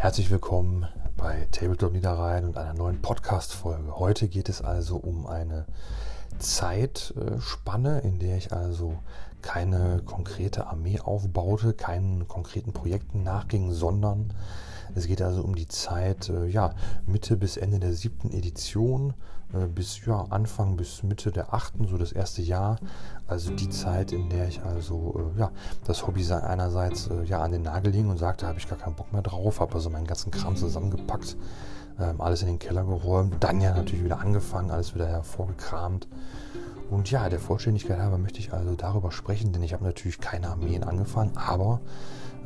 Herzlich willkommen bei Tabletop Niederrhein und einer neuen Podcast-Folge. Heute geht es also um eine Zeitspanne, in der ich also keine konkrete Armee aufbaute, keinen konkreten Projekten nachging, sondern es geht also um die Zeit äh, ja, Mitte bis Ende der siebten Edition, äh, bis ja, Anfang bis Mitte der achten, so das erste Jahr. Also die Zeit, in der ich also äh, ja, das Hobby einerseits ja, an den Nagel hing und sagte, habe ich gar keinen Bock mehr drauf, habe also meinen ganzen Kram zusammengepackt, ähm, alles in den Keller geräumt, dann ja natürlich wieder angefangen, alles wieder hervorgekramt. Und ja, der Vollständigkeit halber möchte ich also darüber sprechen, denn ich habe natürlich keine Armeen angefangen, aber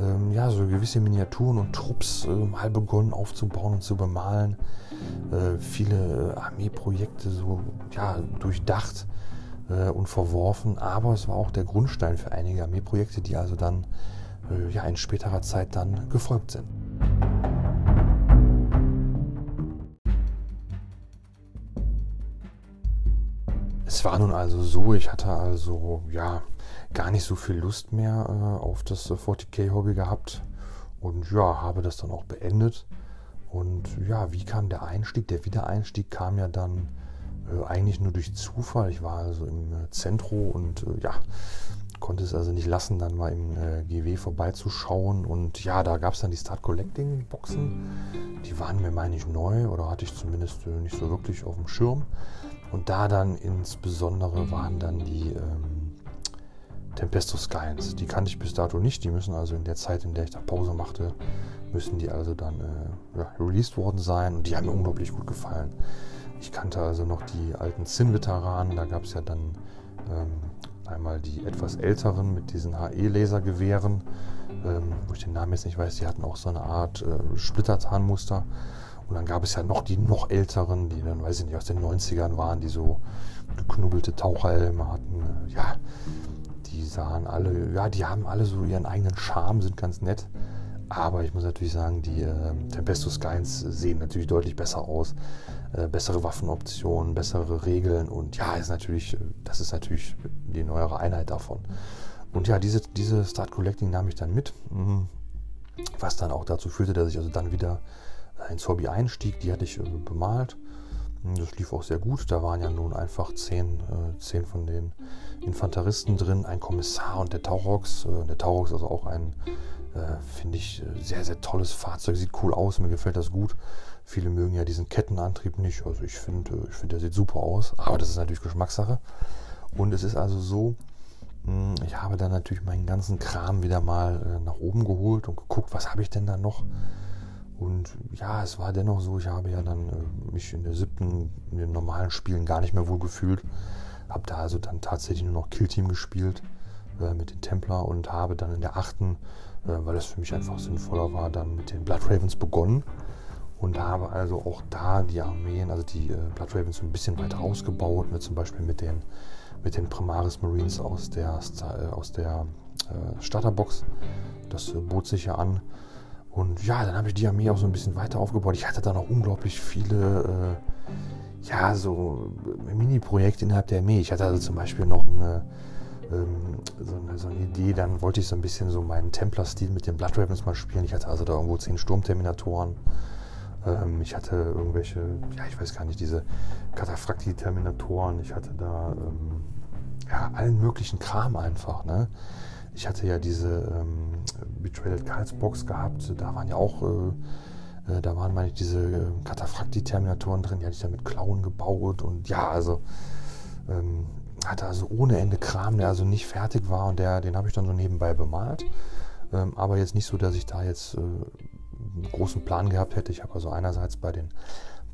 ähm, ja, so gewisse Miniaturen und Trupps äh, mal begonnen aufzubauen und zu bemalen. Äh, viele Armeeprojekte so ja, durchdacht äh, und verworfen, aber es war auch der Grundstein für einige Armeeprojekte, die also dann äh, ja, in späterer Zeit dann gefolgt sind. Es war nun also so, ich hatte also ja gar nicht so viel Lust mehr äh, auf das 40k-Hobby gehabt und ja, habe das dann auch beendet. Und ja, wie kam der Einstieg? Der Wiedereinstieg kam ja dann äh, eigentlich nur durch Zufall. Ich war also im äh, Zentro und äh, ja, konnte es also nicht lassen, dann mal im äh, GW vorbeizuschauen. Und ja, da gab es dann die Start Collecting Boxen. Die waren mir, meine ich, neu oder hatte ich zumindest äh, nicht so wirklich auf dem Schirm. Und da dann insbesondere waren dann die ähm, Tempesto Skyens. Die kannte ich bis dato nicht. Die müssen also in der Zeit, in der ich da Pause machte, müssen die also dann äh, ja, released worden sein. Und die haben mir unglaublich gut gefallen. Ich kannte also noch die alten Zinn-Veteranen. Da gab es ja dann ähm, einmal die etwas älteren mit diesen HE-Lasergewehren, ähm, wo ich den Namen jetzt nicht weiß. Die hatten auch so eine Art äh, Splittertarnmuster. Und dann gab es ja noch die noch älteren, die dann, weiß ich nicht, aus den 90ern waren, die so geknubbelte Taucherhelme hatten. Ja, die sahen alle, ja, die haben alle so ihren eigenen Charme, sind ganz nett. Aber ich muss natürlich sagen, die äh, Tempesto Skynes sehen natürlich deutlich besser aus. Äh, bessere Waffenoptionen, bessere Regeln und ja, ist natürlich, das ist natürlich die neuere Einheit davon. Und ja, diese, diese Start Collecting nahm ich dann mit, mhm. was dann auch dazu führte, dass ich also dann wieder ins Hobby einstieg. Die hatte ich äh, bemalt das lief auch sehr gut. Da waren ja nun einfach zehn, äh, zehn von den Infanteristen drin, ein Kommissar und der Taurox. Äh, der Taurox ist also auch ein, äh, finde ich, äh, sehr, sehr tolles Fahrzeug. Sieht cool aus, mir gefällt das gut. Viele mögen ja diesen Kettenantrieb nicht. Also ich finde, äh, ich finde, der sieht super aus. Aber das ist natürlich Geschmackssache. Und es ist also so, hm, ich habe dann natürlich meinen ganzen Kram wieder mal nach oben geholt und geguckt, was habe ich denn da noch. Und ja, es war dennoch so, ich habe ja dann äh, mich in der siebten, in den normalen Spielen gar nicht mehr wohl gefühlt. Habe da also dann tatsächlich nur noch Killteam gespielt äh, mit den Templar und habe dann in der achten, äh, weil das für mich einfach sinnvoller war, dann mit den Blood Ravens begonnen. Und habe also auch da die Armeen, also die äh, Blood Ravens ein bisschen weiter ausgebaut, ne, zum Beispiel mit den, mit den Primaris Marines aus der, äh, aus der Starterbox. Das bot sich ja an. Und ja, dann habe ich die Armee auch so ein bisschen weiter aufgebaut. Ich hatte da noch unglaublich viele, äh, ja, so Mini-Projekte innerhalb der Armee. Ich hatte also zum Beispiel noch eine, ähm, so, eine, so, eine, Idee, dann wollte ich so ein bisschen so meinen Templar-Stil mit den Blood Ravens mal spielen. Ich hatte also da irgendwo zehn Sturmterminatoren. Ähm, ich hatte irgendwelche, ja, ich weiß gar nicht, diese Kataphracti-Terminatoren. Ich hatte da, ähm, ja, allen möglichen Kram einfach, ne? Ich hatte ja diese ähm, Betrayed Cards Box gehabt, da waren ja auch, äh, äh, da waren meine ich diese äh, Kataphracti-Terminatoren drin, die hatte ich dann mit Klauen gebaut und ja, also ähm, hatte also ohne Ende Kram, der also nicht fertig war und der, den habe ich dann so nebenbei bemalt. Ähm, aber jetzt nicht so, dass ich da jetzt äh, einen großen Plan gehabt hätte. Ich habe also einerseits bei den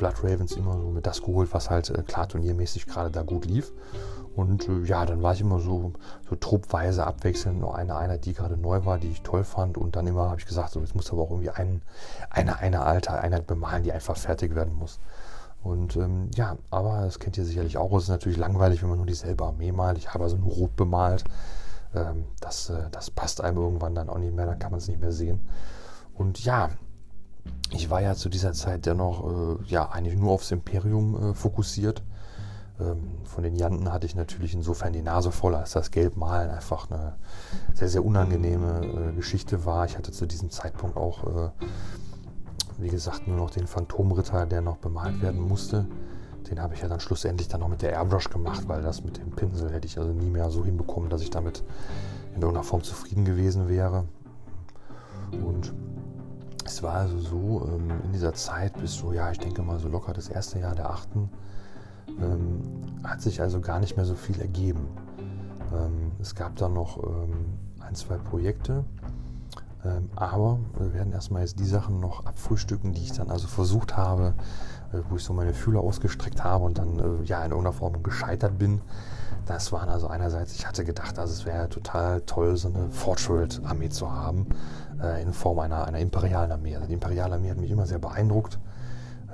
Blood Ravens immer so mit das geholt, was halt äh, klar turniermäßig gerade da gut lief. Und äh, ja, dann war ich immer so, so truppweise abwechselnd noch eine Einheit, die gerade neu war, die ich toll fand. Und dann immer habe ich gesagt, so, jetzt muss aber auch irgendwie ein, eine, eine alte Einheit bemalen, die einfach fertig werden muss. Und ähm, ja, aber das kennt ihr sicherlich auch. Es ist natürlich langweilig, wenn man nur dieselbe Armee malt. Ich habe also nur rot bemalt. Ähm, das, äh, das passt einem irgendwann dann auch nicht mehr, dann kann man es nicht mehr sehen. Und ja, ich war ja zu dieser Zeit dennoch äh, ja eigentlich nur aufs Imperium äh, fokussiert. Ähm, von den Janten hatte ich natürlich insofern die Nase voll, als das Gelbmalen einfach eine sehr, sehr unangenehme äh, Geschichte war. Ich hatte zu diesem Zeitpunkt auch äh, wie gesagt, nur noch den Phantomritter, der noch bemalt werden musste. Den habe ich ja dann schlussendlich dann noch mit der Airbrush gemacht, weil das mit dem Pinsel hätte ich also nie mehr so hinbekommen, dass ich damit in irgendeiner Form zufrieden gewesen wäre. Und es war also so, ähm, in dieser Zeit bis so, ja, ich denke mal so locker das erste Jahr der achten, ähm, hat sich also gar nicht mehr so viel ergeben. Ähm, es gab dann noch ähm, ein, zwei Projekte, ähm, aber wir werden erstmal jetzt die Sachen noch abfrühstücken, die ich dann also versucht habe, äh, wo ich so meine Fühler ausgestreckt habe und dann äh, ja in irgendeiner Form gescheitert bin. Das waren also einerseits, ich hatte gedacht, also es wäre total toll, so eine Fortschritt-Armee zu haben, äh, in Form einer, einer imperialen Armee. Also die imperiale Armee hat mich immer sehr beeindruckt.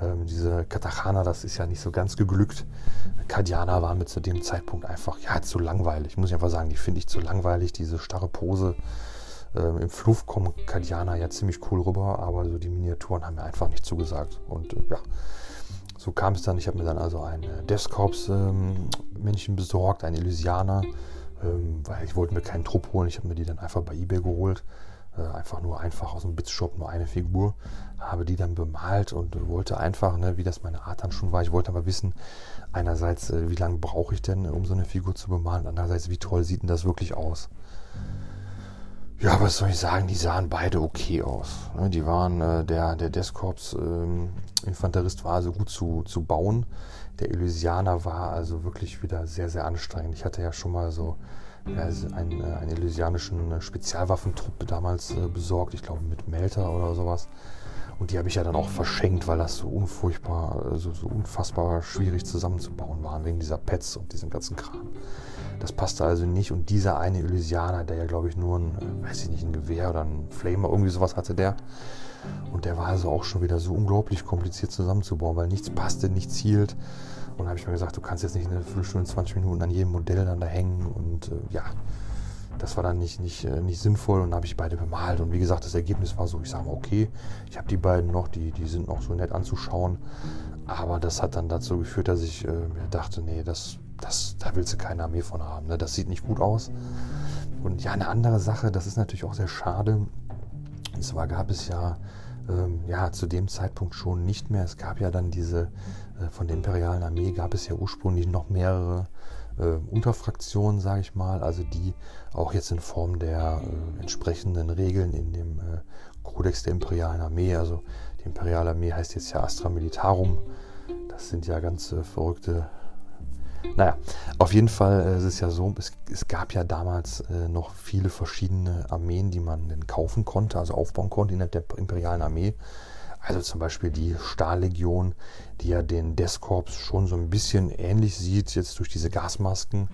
Ähm, diese Katachana, das ist ja nicht so ganz geglückt. Kadianer waren mir zu dem Zeitpunkt einfach, ja, zu langweilig. Muss ich einfach sagen, die finde ich zu langweilig, diese starre Pose. Ähm, Im Fluff kommen Kadianer ja ziemlich cool rüber, aber so die Miniaturen haben mir einfach nicht zugesagt. Und äh, ja, so kam es dann. Ich habe mir dann also ein äh, Descorps-Männchen ähm, besorgt, ein Elysianer, ähm, weil ich wollte mir keinen Trupp holen. Ich habe mir die dann einfach bei eBay geholt. Äh, einfach nur einfach aus dem Bits-Shop nur eine Figur. Habe die dann bemalt und wollte einfach, ne, wie das meine Art dann schon war, ich wollte aber wissen, einerseits, äh, wie lange brauche ich denn, um so eine Figur zu bemalen, andererseits, wie toll sieht denn das wirklich aus. Ja, was soll ich sagen, die sahen beide okay aus. Ne? Die waren, äh, der, der Descorps ähm, Infanterist war also gut zu, zu bauen. Der Elysianer war also wirklich wieder sehr, sehr anstrengend. Ich hatte ja schon mal so ja, einen, äh, einen elysianischen Spezialwaffentrupp damals äh, besorgt, ich glaube mit Melter oder sowas. Und die habe ich ja dann auch verschenkt, weil das so unfurchtbar, so, also so unfassbar schwierig zusammenzubauen war, wegen dieser Pets und diesem ganzen Kram. Das passte also nicht. Und dieser eine Elysianer, der ja, glaube ich, nur ein, weiß ich nicht, ein Gewehr oder ein Flamer, irgendwie sowas hatte der. Und der war also auch schon wieder so unglaublich kompliziert zusammenzubauen, weil nichts passte, nichts hielt. Und da habe ich mir gesagt, du kannst jetzt nicht eine Viertelstunde, 20 Minuten an jedem Modell dann da hängen. Und äh, ja, das war dann nicht, nicht, äh, nicht sinnvoll und habe ich beide bemalt. Und wie gesagt, das Ergebnis war so, ich sage mal, okay, ich habe die beiden noch, die, die sind noch so nett anzuschauen. Aber das hat dann dazu geführt, dass ich äh, mir dachte, nee, das, das, da willst du keine Armee von haben. Ne? Das sieht nicht gut aus. Und ja, eine andere Sache, das ist natürlich auch sehr schade. Und zwar gab es ja, ähm, ja zu dem Zeitpunkt schon nicht mehr. Es gab ja dann diese, äh, von der imperialen Armee gab es ja ursprünglich noch mehrere äh, Unterfraktionen, sage ich mal, also die auch jetzt in Form der äh, entsprechenden Regeln in dem äh, Kodex der imperialen Armee, also die imperiale Armee heißt jetzt ja Astra Militarum, das sind ja ganz äh, verrückte naja, auf jeden Fall äh, ist es ja so, es, es gab ja damals äh, noch viele verschiedene Armeen, die man dann kaufen konnte, also aufbauen konnte in der imperialen Armee. Also zum Beispiel die Stahllegion, die ja den Deskorps schon so ein bisschen ähnlich sieht, jetzt durch diese Gasmasken.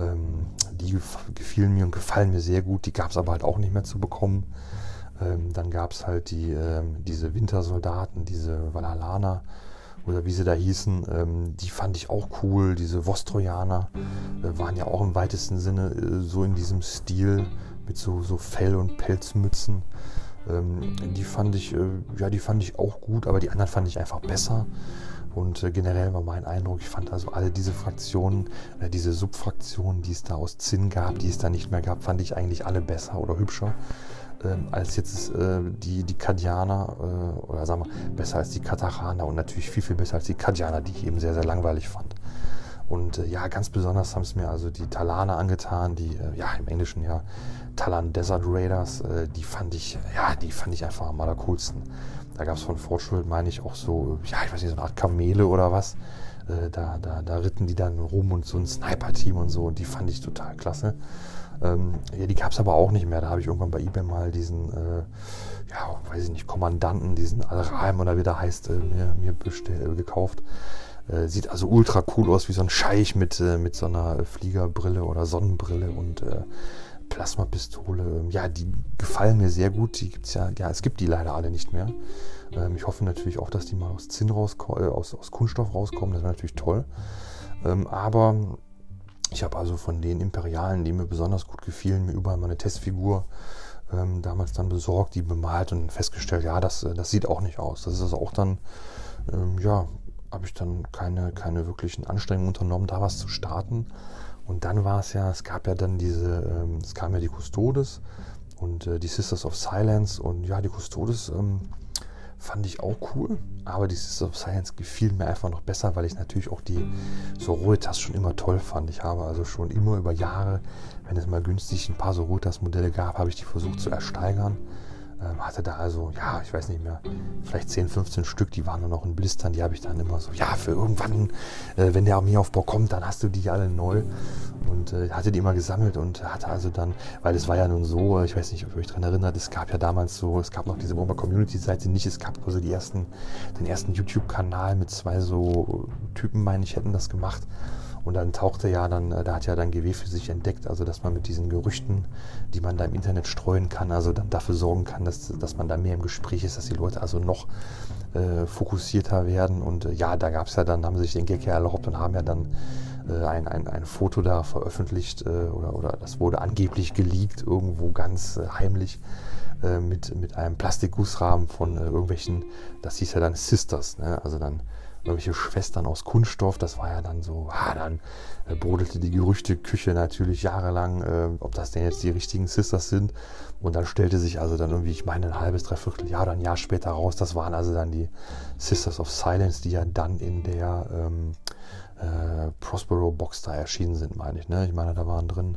Ähm, die gefielen mir und gefallen mir sehr gut. Die gab es aber halt auch nicht mehr zu bekommen. Ähm, dann gab es halt die, ähm, diese Wintersoldaten, diese Valhalaner oder wie sie da hießen. Ähm, die fand ich auch cool. Diese Vostrojaner äh, waren ja auch im weitesten Sinne äh, so in diesem Stil mit so, so Fell- und Pelzmützen. Ähm, die fand ich, äh, ja, die fand ich auch gut, aber die anderen fand ich einfach besser. Und äh, generell war mein Eindruck, ich fand also alle diese Fraktionen, äh, diese Subfraktionen, die es da aus Zinn gab, die es da nicht mehr gab, fand ich eigentlich alle besser oder hübscher ähm, als jetzt äh, die, die Kadianer äh, oder sagen wir besser als die Katachana und natürlich viel, viel besser als die Kadianer, die ich eben sehr, sehr langweilig fand. Und äh, ja, ganz besonders haben es mir also die Talaner angetan, die ja im Englischen ja Talan Desert Raiders, äh, die fand ich, ja, die fand ich einfach am allercoolsten. Da gab es von Fortschritt, meine ich, auch so, ja, ich weiß nicht, so eine Art Kamele oder was. Äh, da, da, da ritten die dann rum und so ein Sniper-Team und so, und die fand ich total klasse. Ähm, ja, die gab es aber auch nicht mehr. Da habe ich irgendwann bei eBay mal diesen, äh, ja, weiß ich nicht, Kommandanten, diesen Al-Rahim oder wie der heißt, äh, mir, mir bestell, äh, gekauft. Äh, sieht also ultra cool aus, wie so ein Scheich mit, äh, mit so einer Fliegerbrille oder Sonnenbrille und äh, Plasmapistole. Ja, die gefallen mir sehr gut. Die gibt's ja, ja, es gibt die leider alle nicht mehr. Ähm, ich hoffe natürlich auch, dass die mal aus Zinn rauskommen, aus, aus Kunststoff rauskommen. Das wäre natürlich toll. Ähm, aber ich habe also von den Imperialen, die mir besonders gut gefielen, mir überall meine Testfigur ähm, damals dann besorgt, die bemalt und festgestellt, ja, das, das sieht auch nicht aus. Das ist also auch dann, ähm, ja, habe ich dann keine, keine wirklichen Anstrengungen unternommen, da was zu starten. Und dann war es ja, es gab ja dann diese, ähm, es kam ja die Custodes und äh, die Sisters of Silence und ja, die Custodes ähm, fand ich auch cool, aber die Sisters of Science gefiel mir einfach noch besser, weil ich natürlich auch die so Rotas schon immer toll fand. Ich habe also schon immer über Jahre, wenn es mal günstig ein paar so Rotas Modelle gab, habe ich die versucht zu ersteigern. Ähm, hatte da also, ja, ich weiß nicht mehr, vielleicht 10, 15 Stück, die waren nur noch in Blistern, die habe ich dann immer so, ja, für irgendwann, äh, wenn der Armeeaufbau kommt, dann hast du die alle neu. Und äh, hatte die immer gesammelt und hatte also dann, weil es war ja nun so, ich weiß nicht, ob ihr euch daran erinnert, es gab ja damals so, es gab noch diese Bomber Community-Seite nicht, es gab also die ersten, den ersten YouTube-Kanal mit zwei so Typen, meine ich, hätten das gemacht. Und dann tauchte ja dann, äh, da hat ja dann GW für sich entdeckt, also dass man mit diesen Gerüchten, die man da im Internet streuen kann, also dann dafür sorgen kann, dass, dass man da mehr im Gespräch ist, dass die Leute also noch äh, fokussierter werden. Und äh, ja, da gab es ja dann, haben sich den Gag ja erlaubt und haben ja dann äh, ein, ein, ein Foto da veröffentlicht äh, oder, oder das wurde angeblich geleakt, irgendwo ganz äh, heimlich mit, mit einem Plastikgussrahmen von irgendwelchen, das hieß ja dann Sisters, ne? also dann irgendwelche Schwestern aus Kunststoff. Das war ja dann so, ah, dann äh, brodelte die Gerüchteküche natürlich jahrelang, äh, ob das denn jetzt die richtigen Sisters sind. Und dann stellte sich also dann irgendwie, ich meine, ein halbes, dreiviertel Jahr oder ein Jahr später raus, das waren also dann die Sisters of Silence, die ja dann in der ähm, äh, Prospero Box da erschienen sind, meine ich. Ne? Ich meine, da waren drin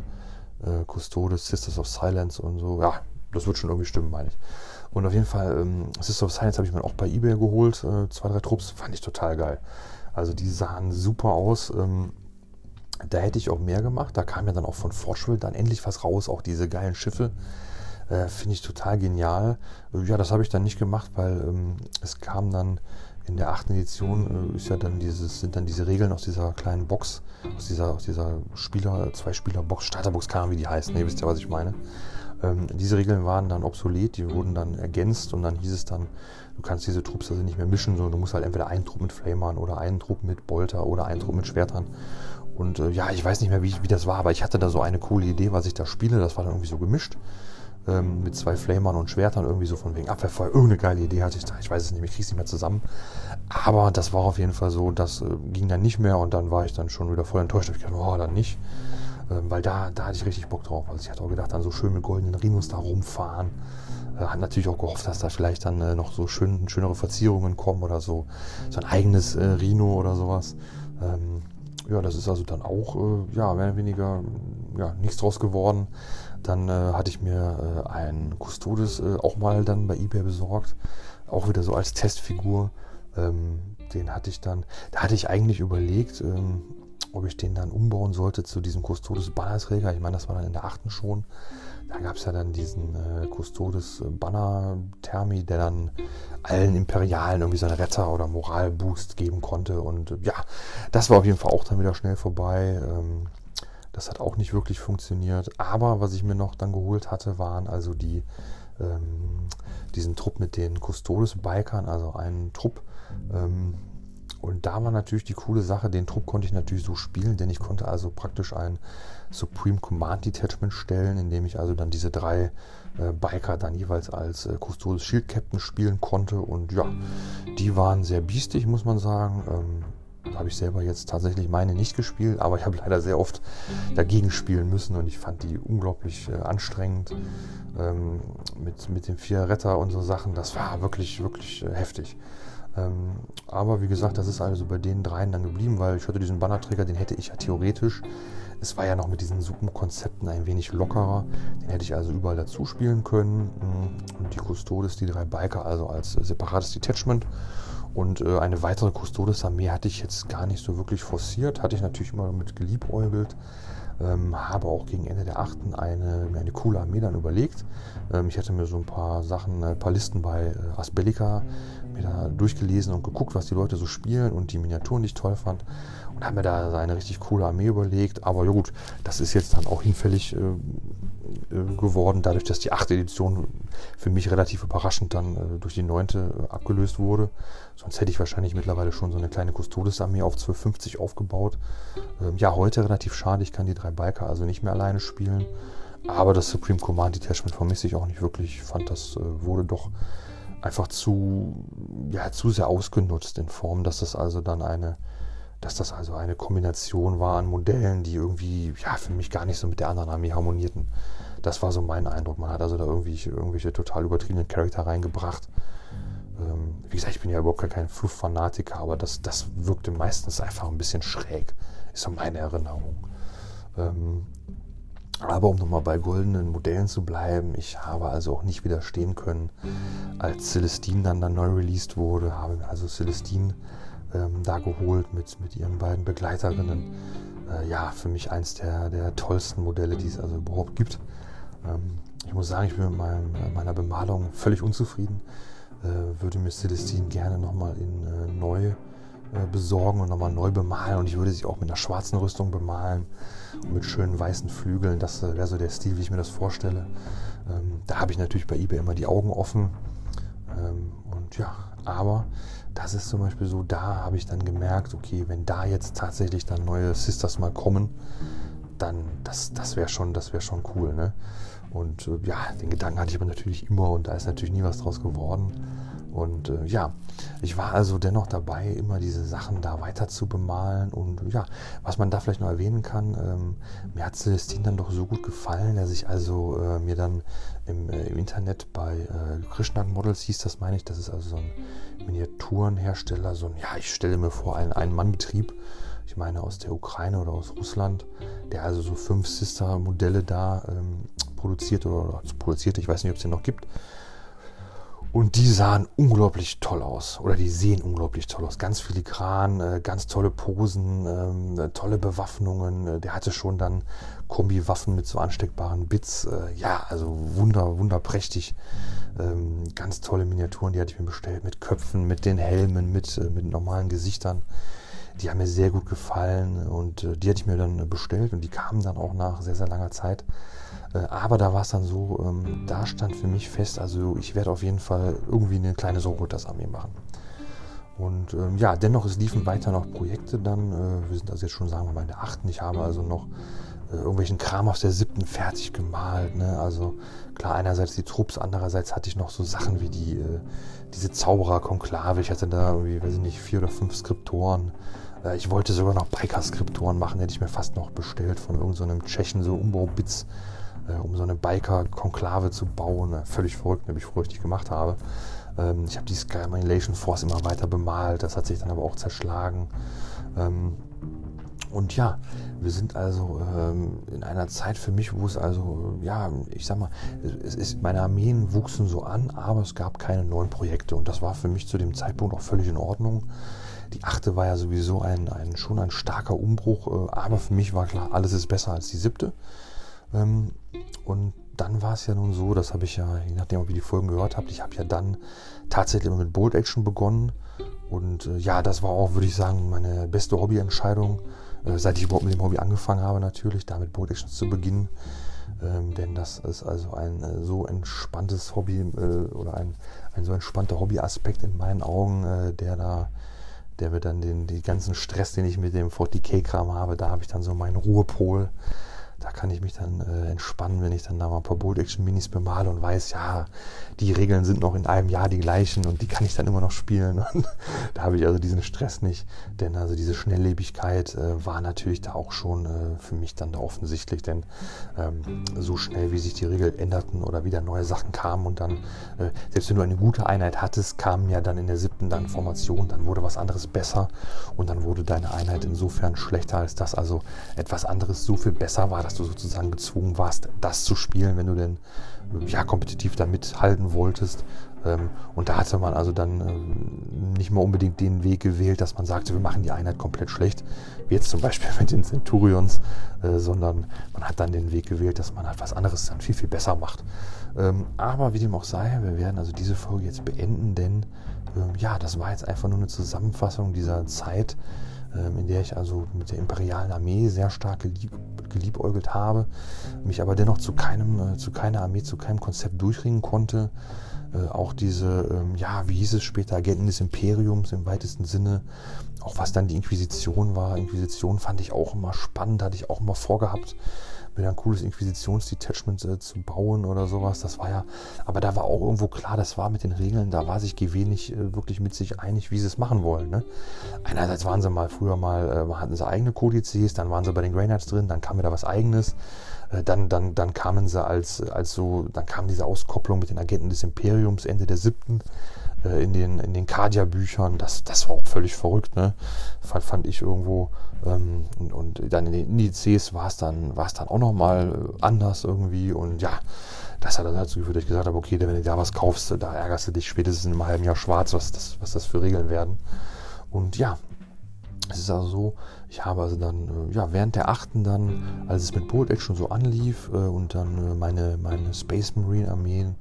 äh, Custodes, Sisters of Silence und so. Ja, das wird schon irgendwie stimmen, meine ich. Und auf jeden Fall, ähm, Sister of Science habe ich mir auch bei Ebay geholt. Äh, zwei, drei Trupps, fand ich total geil. Also die sahen super aus. Ähm, da hätte ich auch mehr gemacht. Da kam ja dann auch von Fortschritt dann endlich was raus, auch diese geilen Schiffe. Äh, Finde ich total genial. Äh, ja, das habe ich dann nicht gemacht, weil ähm, es kam dann in der achten Edition äh, ist ja dann dieses, sind dann diese Regeln aus dieser kleinen Box, aus dieser, aus dieser Spieler, Zwei-Spieler-Box, Starterbox, keine Ahnung, wie die heißt. Ne, ihr wisst ja, was ich meine. Ähm, diese Regeln waren dann obsolet, die wurden dann ergänzt und dann hieß es dann, du kannst diese Trupps also nicht mehr mischen, sondern du musst halt entweder einen Trupp mit Flamern oder einen Trupp mit Bolter oder einen Trupp mit Schwertern. Und äh, ja, ich weiß nicht mehr, wie, wie das war, aber ich hatte da so eine coole Idee, was ich da spiele. Das war dann irgendwie so gemischt ähm, mit zwei Flamern und Schwertern, irgendwie so von wegen Abwehrfeuer. Irgendeine geile Idee hatte ich da. Ich weiß es nicht, ich kriege es nicht mehr zusammen. Aber das war auf jeden Fall so, das äh, ging dann nicht mehr und dann war ich dann schon wieder voll enttäuscht. Ich dachte, oh, dann nicht. Ähm, weil da, da hatte ich richtig Bock drauf. Also ich hatte auch gedacht, dann so schön mit goldenen Rhinos da rumfahren. Äh, hat natürlich auch gehofft, dass da vielleicht dann äh, noch so schön, schönere Verzierungen kommen oder so. So ein eigenes äh, Rhino oder sowas. Ähm, ja, das ist also dann auch, äh, ja, mehr oder weniger, ja, nichts draus geworden. Dann äh, hatte ich mir äh, einen Custodes auch mal dann bei eBay besorgt. Auch wieder so als Testfigur. Ähm, den hatte ich dann, da hatte ich eigentlich überlegt, ähm, ob ich den dann umbauen sollte zu diesem Custodes Bannerträger. Ich meine, das war dann in der achten schon. Da gab es ja dann diesen äh, Custodes Banner Thermi, der dann allen Imperialen irgendwie so einen Retter oder Moralboost geben konnte. Und äh, ja, das war auf jeden Fall auch dann wieder schnell vorbei. Ähm, das hat auch nicht wirklich funktioniert. Aber was ich mir noch dann geholt hatte, waren also die ähm, diesen Trupp mit den Custodes Bikern, also einen Trupp, ähm, und da war natürlich die coole Sache, den Trupp konnte ich natürlich so spielen, denn ich konnte also praktisch ein Supreme Command Detachment stellen, indem ich also dann diese drei äh, Biker dann jeweils als äh, Custodes Shield Captain spielen konnte. Und ja, die waren sehr biestig, muss man sagen. Ähm, habe ich selber jetzt tatsächlich meine nicht gespielt, aber ich habe leider sehr oft dagegen spielen müssen und ich fand die unglaublich äh, anstrengend ähm, mit, mit den vier Retter und so Sachen. Das war wirklich, wirklich äh, heftig. Ähm, aber wie gesagt, das ist also bei den dreien dann geblieben, weil ich hatte diesen Bannerträger, den hätte ich ja theoretisch. Es war ja noch mit diesen Suppenkonzepten ein wenig lockerer. Den hätte ich also überall dazu spielen können. Mm, und die Custodes, die drei Biker, also als separates Detachment. Und äh, eine weitere Custodes-Armee hatte ich jetzt gar nicht so wirklich forciert. Hatte ich natürlich immer mit geliebäugelt. Ähm, habe auch gegen Ende der 8. eine, mir eine coole Armee dann überlegt. Ähm, ich hatte mir so ein paar Sachen, ein paar Listen bei äh, Asbellica mir da durchgelesen und geguckt, was die Leute so spielen und die Miniaturen, die ich toll fand. Und habe mir da eine richtig coole Armee überlegt. Aber ja gut, das ist jetzt dann auch hinfällig äh, äh geworden, dadurch, dass die achte Edition für mich relativ überraschend dann äh, durch die neunte äh, abgelöst wurde. Sonst hätte ich wahrscheinlich mittlerweile schon so eine kleine Custodes-Armee auf 1250 aufgebaut. Ähm, ja, heute relativ schade, ich kann die drei Biker also nicht mehr alleine spielen. Aber das Supreme Command Detachment vermisse ich auch nicht wirklich. Ich fand, das äh, wurde doch einfach zu, ja, zu sehr ausgenutzt in Form, dass das also dann eine, dass das also eine Kombination war an Modellen, die irgendwie, ja, für mich gar nicht so mit der anderen Armee harmonierten. Das war so mein Eindruck. Man hat also da irgendwie irgendwelche total übertriebenen Charakter reingebracht. Ähm, wie gesagt, ich bin ja überhaupt gar kein Flufffanatiker, aber das, das wirkte meistens einfach ein bisschen schräg, ist so meine Erinnerung. Ähm, aber um nochmal bei goldenen Modellen zu bleiben, ich habe also auch nicht widerstehen können, als Celestine dann, dann neu released wurde, habe also Celestine ähm, da geholt mit, mit ihren beiden Begleiterinnen. Äh, ja, für mich eins der, der tollsten Modelle, die es also überhaupt gibt. Ähm, ich muss sagen, ich bin mit meinem, meiner Bemalung völlig unzufrieden. Äh, würde mir Celestine gerne nochmal in äh, neu besorgen und nochmal neu bemalen. Und ich würde sie auch mit einer schwarzen Rüstung bemalen und mit schönen weißen Flügeln. Das äh, wäre so der Stil, wie ich mir das vorstelle. Ähm, da habe ich natürlich bei eBay immer die Augen offen. Ähm, und ja, aber das ist zum Beispiel so, da habe ich dann gemerkt, okay, wenn da jetzt tatsächlich dann neue Sisters mal kommen, dann das, das wäre schon, das schon cool. Ne? Und äh, ja, den Gedanken hatte ich aber natürlich immer und da ist natürlich nie was draus geworden. Und äh, ja, ich war also dennoch dabei, immer diese Sachen da weiter zu bemalen. Und ja, was man da vielleicht noch erwähnen kann, ähm, mir hat Celestine dann doch so gut gefallen, dass ich also äh, mir dann im, äh, im Internet bei äh, Krishnak Models hieß das, meine ich, das ist also so ein Miniaturenhersteller, so ein, ja, ich stelle mir vor, ein Ein-Mann-Betrieb, ich meine aus der Ukraine oder aus Russland, der also so fünf Sister-Modelle da ähm, produziert oder, oder produziert, ich weiß nicht, ob es den noch gibt. Und die sahen unglaublich toll aus. Oder die sehen unglaublich toll aus. Ganz filigran, äh, ganz tolle Posen, ähm, äh, tolle Bewaffnungen. Äh, der hatte schon dann Kombi-Waffen mit so ansteckbaren Bits. Ja, also wunder, wunderprächtig. Ähm, ganz tolle Miniaturen, die hatte ich mir bestellt. Mit Köpfen, mit den Helmen, mit, mit normalen Gesichtern. Die haben mir sehr gut gefallen und die hatte ich mir dann bestellt und die kamen dann auch nach sehr, sehr langer Zeit. Äh, aber da war es dann so, ähm, da stand für mich fest, also ich werde auf jeden Fall irgendwie eine kleine Soroboters-Armee machen. Und ähm, ja, dennoch, es liefen weiter noch Projekte dann. Äh, wir sind also jetzt schon, sagen wir mal, in der achten. Ich habe also noch äh, irgendwelchen Kram aus der siebten fertig gemalt. Ne? Also klar, einerseits die Trupps, andererseits hatte ich noch so Sachen wie die, äh, diese Zauberer-Konklave. Ich hatte da irgendwie, weiß ich nicht, vier oder fünf Skriptoren. Äh, ich wollte sogar noch Biker-Skriptoren machen, hätte ich mir fast noch bestellt von irgendeinem so Tschechen, so Umbaubits äh, um so eine Biker-Konklave zu bauen. Äh, völlig verrückt, nämlich froh, ich die gemacht habe. Ähm, ich habe die Sky Annihilation Force immer weiter bemalt, das hat sich dann aber auch zerschlagen. Ähm, und ja, wir sind also ähm, in einer Zeit für mich, wo es also, ja, ich sag mal, es ist, meine Armeen wuchsen so an, aber es gab keine neuen Projekte. Und das war für mich zu dem Zeitpunkt auch völlig in Ordnung. Die achte war ja sowieso ein, ein schon ein starker Umbruch, äh, aber für mich war klar, alles ist besser als die siebte. Ähm, und dann war es ja nun so, das habe ich ja, je nachdem, ob ihr die Folgen gehört habt, ich habe ja dann tatsächlich mit Bold Action begonnen. Und äh, ja, das war auch, würde ich sagen, meine beste Hobbyentscheidung, äh, seit ich überhaupt mit dem Hobby angefangen habe, natürlich, damit Bold Action zu beginnen. Ähm, denn das ist also ein äh, so entspanntes Hobby äh, oder ein, ein so entspannter Hobbyaspekt in meinen Augen, äh, der da, der mir dann den, den ganzen Stress, den ich mit dem 40k-Kram habe, da habe ich dann so meinen Ruhepol da kann ich mich dann äh, entspannen, wenn ich dann da mal ein paar Bold Action Minis bemale und weiß, ja, die Regeln sind noch in einem Jahr die gleichen und die kann ich dann immer noch spielen. Und da habe ich also diesen Stress nicht, denn also diese Schnelllebigkeit äh, war natürlich da auch schon äh, für mich dann da offensichtlich, denn ähm, so schnell wie sich die Regeln änderten oder wieder neue Sachen kamen und dann, äh, selbst wenn du eine gute Einheit hattest, kamen ja dann in der siebten dann Formation, dann wurde was anderes besser und dann wurde deine Einheit insofern schlechter, als dass also etwas anderes so viel besser war, dass du sozusagen gezwungen warst, das zu spielen, wenn du denn ja, kompetitiv da mithalten wolltest. Ähm, und da hatte man also dann ähm, nicht mal unbedingt den Weg gewählt, dass man sagte, wir machen die Einheit komplett schlecht, wie jetzt zum Beispiel mit den Centurions, äh, sondern man hat dann den Weg gewählt, dass man halt was anderes dann viel, viel besser macht. Ähm, aber wie dem auch sei, wir werden also diese Folge jetzt beenden, denn ja, das war jetzt einfach nur eine Zusammenfassung dieser Zeit, in der ich also mit der imperialen Armee sehr stark gelieb, geliebäugelt habe, mich aber dennoch zu keinem, äh, zu keiner Armee, zu keinem Konzept durchringen konnte. Äh, auch diese, ähm, ja, wie hieß es später, Agenten des Imperiums im weitesten Sinne, auch was dann die Inquisition war. Inquisition fand ich auch immer spannend, hatte ich auch immer vorgehabt mir ein cooles Inquisitionsdetachment äh, zu bauen oder sowas. Das war ja, aber da war auch irgendwo klar, das war mit den Regeln, da war sich GW nicht äh, wirklich mit sich einig, wie sie es machen wollen. Ne? Einerseits waren sie mal früher mal, äh, hatten sie eigene Kodizes, dann waren sie bei den Greynights drin, dann kam wieder was eigenes. Äh, dann, dann, dann kamen sie als, als so, dann kam diese Auskopplung mit den Agenten des Imperiums Ende der siebten äh, in den, in den Cardia-Büchern. Das, das war auch völlig verrückt, ne? Fand, fand ich irgendwo. Ähm, und, dann in den Indizes war es dann, war es dann auch nochmal äh, anders irgendwie. Und ja, das hat dann dazu geführt, dass ich gesagt habe, okay, wenn du da was kaufst, da ärgerst du dich spätestens in einem halben Jahr schwarz, was das, was das für Regeln werden. Und ja, es ist also so, ich habe also dann, äh, ja, während der achten dann, als es mit Bolt Action so anlief äh, und dann äh, meine, meine Space Marine Armeen,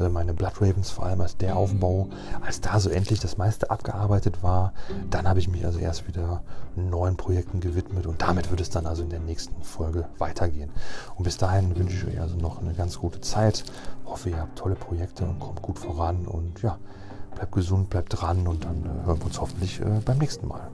äh, meine Blood Ravens vor allem als der Aufbau, als da so endlich das meiste abgearbeitet war, dann habe ich mich also erst wieder neuen Projekten gewidmet und damit wird es dann also in der nächsten Folge weitergehen. Und bis dahin wünsche ich euch also noch eine ganz gute Zeit. Hoffe, ihr habt tolle Projekte und kommt gut voran und ja, bleibt gesund, bleibt dran und dann äh, hören wir uns hoffentlich äh, beim nächsten Mal.